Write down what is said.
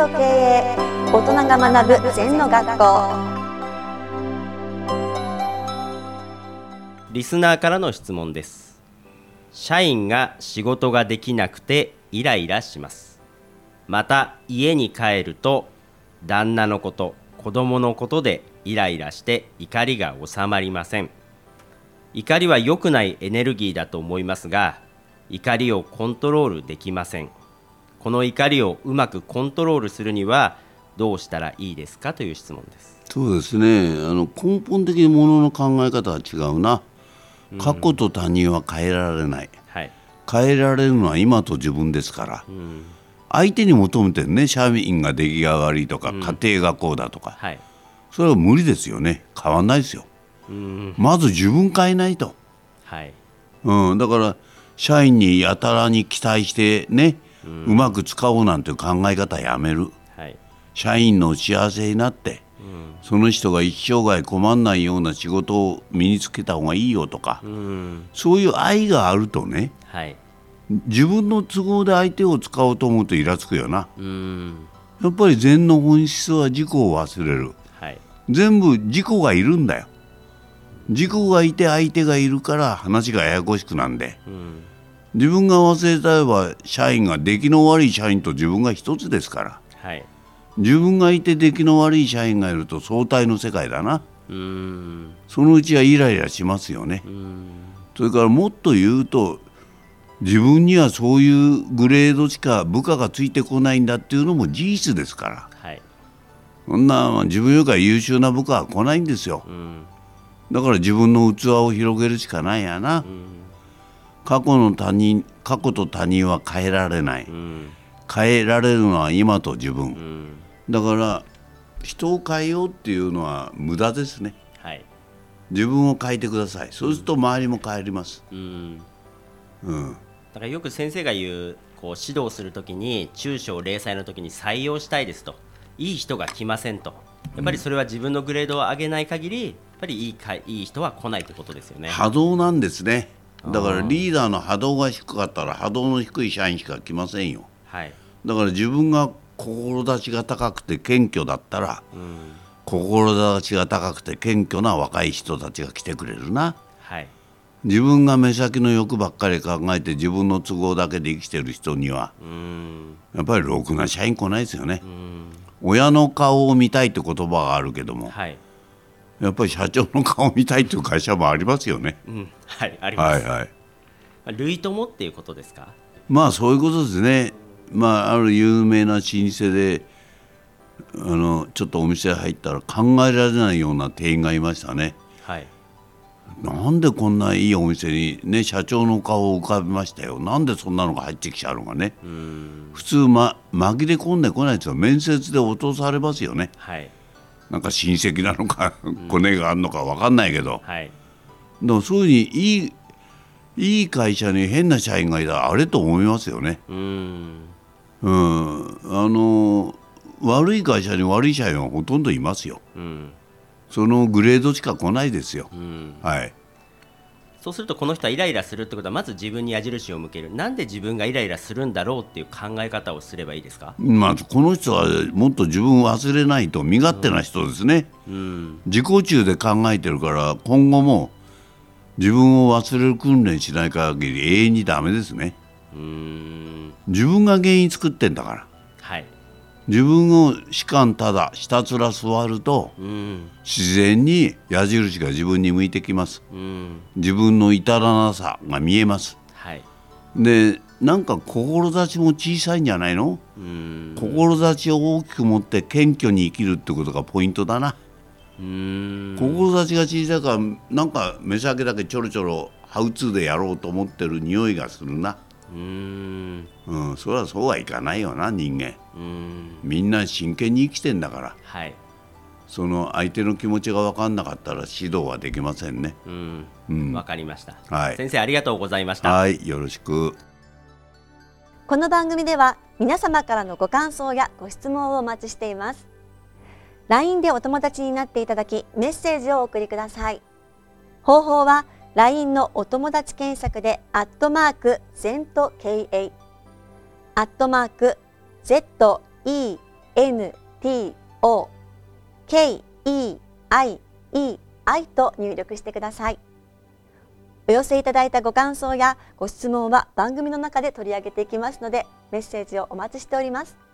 と経営大人が学ぶ禅の学校。リスナーからの質問です。社員が仕事ができなくてイライラします。また家に帰ると旦那のこと子供のことでイライラして怒りが収まりません。怒りは良くないエネルギーだと思いますが怒りをコントロールできません。この怒りをうまくコントロールするにはどうしたらいいですかという質問です。そうですね。あの根本的にものの考え方は違うな、過去と他人は変えられない、はい、変えられるのは今と自分ですから、うん。相手に求めてるね。社員が出来が悪いとか、家庭がこうだとか。はい。それは無理ですよね。変わんないですよ。うん。まず自分変えないと、はい。うん、だから社員にやたらに期待してね、うまく使おうなんて考え方やめる。はい。社員の幸せになってうん。その人が一生涯困んないような仕事を身につけた方がいいよとか、うん。そういう愛があるとねはい。自分の都合で相手を使おうと思うとイラつくよな。うん。やっぱり禅の本質は自己を忘れる。はい。全部自己がいるんだよ。自己がいて相手がいるから話がややこしくなんで。うん自分が忘れたれば社員が出来の悪い社員と自分が一つですから。はい。自分がいて出来の悪い社員がいると相対の世界だな。うん。そのうちはイライラしますよね。うん。それからもっと言うと自分にはそういうグレードしか部下がついてこないんだっていうのも事実ですから。はい。そんな自分よりか優秀な部下は来ないんですよ。うん。だから自分の器を広げるしかないやな。うん過去の他人過去と他人は変えられない。うん。変えられるのは今と自分。うん。だから人を変えようっていうのは無駄ですね。はい。自分を変えてください。そうすると周りも変えります。うん。うん。だからよく先生が言うこう指導するときに中小零細の時に採用したいですと。いい人が来ませんと。やっぱりそれは自分のグレードを上げない限りやっぱりいいかいい人は来ないってことですよね。波動なんですねだからリーダーの波動が低かったら波動の低い社員しか来ませんよ。はい、だから自分が志が高くて謙虚だったらうん。志が高くて謙虚な若い人たちが来てくれるな。はい。自分が目先の欲ばっかり考えて自分の都合だけで生きてる人にはうん。やっぱりろくな社員来ないですよね。うん。親の顔を見たいって言葉があるけどもはい、やっぱり社長の顔を見たいっていう会社もありますよね。うん、はいあります。はいはい。類友っていうことですか？まあそういうことですね。まあある有名な老舗であのちょっとお店入ったら考えられないような店員がいましたね。はい。なんでこんないいお店にね社長の顔を浮かべましたよ。なんでそんなのが入ってきちゃうのかね。うん。普通、ま、紛れ込んでこないですよ。面接で落とされますよね。はいなんか親戚なのかコネがあるのか分かんないけど。はい。でもそういうふうにいいいい会社に変な社員がいたらあれと思いますよね。うん。うん。あの悪い会社に悪い社員はほとんどいますよ。うん。そのグレードしか来ないですよ。うん。はいそうするとこの人はイライラするってことはまず自分に矢印を向ける。なんで自分がイライラするんだろうっていう考え方をすればいいですか？まあこの人はもっと自分を忘れないと身勝手な人ですね、うん。自己中で考えてるから今後も自分を忘れる訓練しない限り永遠にダメですね。うーん。自分が原因作ってんだから。はい自分を士官ただひたすら座るとうん。自然に矢印が自分に向いてきます。うん。自分の至らなさが見えます。はい。でなんか志も小さいんじゃないの？うん。志を大きく持って謙虚に生きるってことがポイントだな。うん。志が小さいからなんか目先だけちょろちょろハウツーでやろうと思ってる匂いがするな。うん。うんそれはそうはいかないよな人間。うんみんな真剣に生きてんだから。はい。その相手の気持ちが分かんなかったら指導はできませんね。うん。うん。わかりました。はい。先生ありがとうございました。はいよろしく。この番組では皆様からのご感想やご質問をお待ちしています。LINE でお友達になっていただきメッセージをお送りください。方法は LINE のお友達検索でアットマーク ZENTOKA アットマーク Z E N T O K E I E I と入力してください。お寄せいただいたご感想やご質問は番組の中で取り上げていきますのでメッセージをお待ちしております。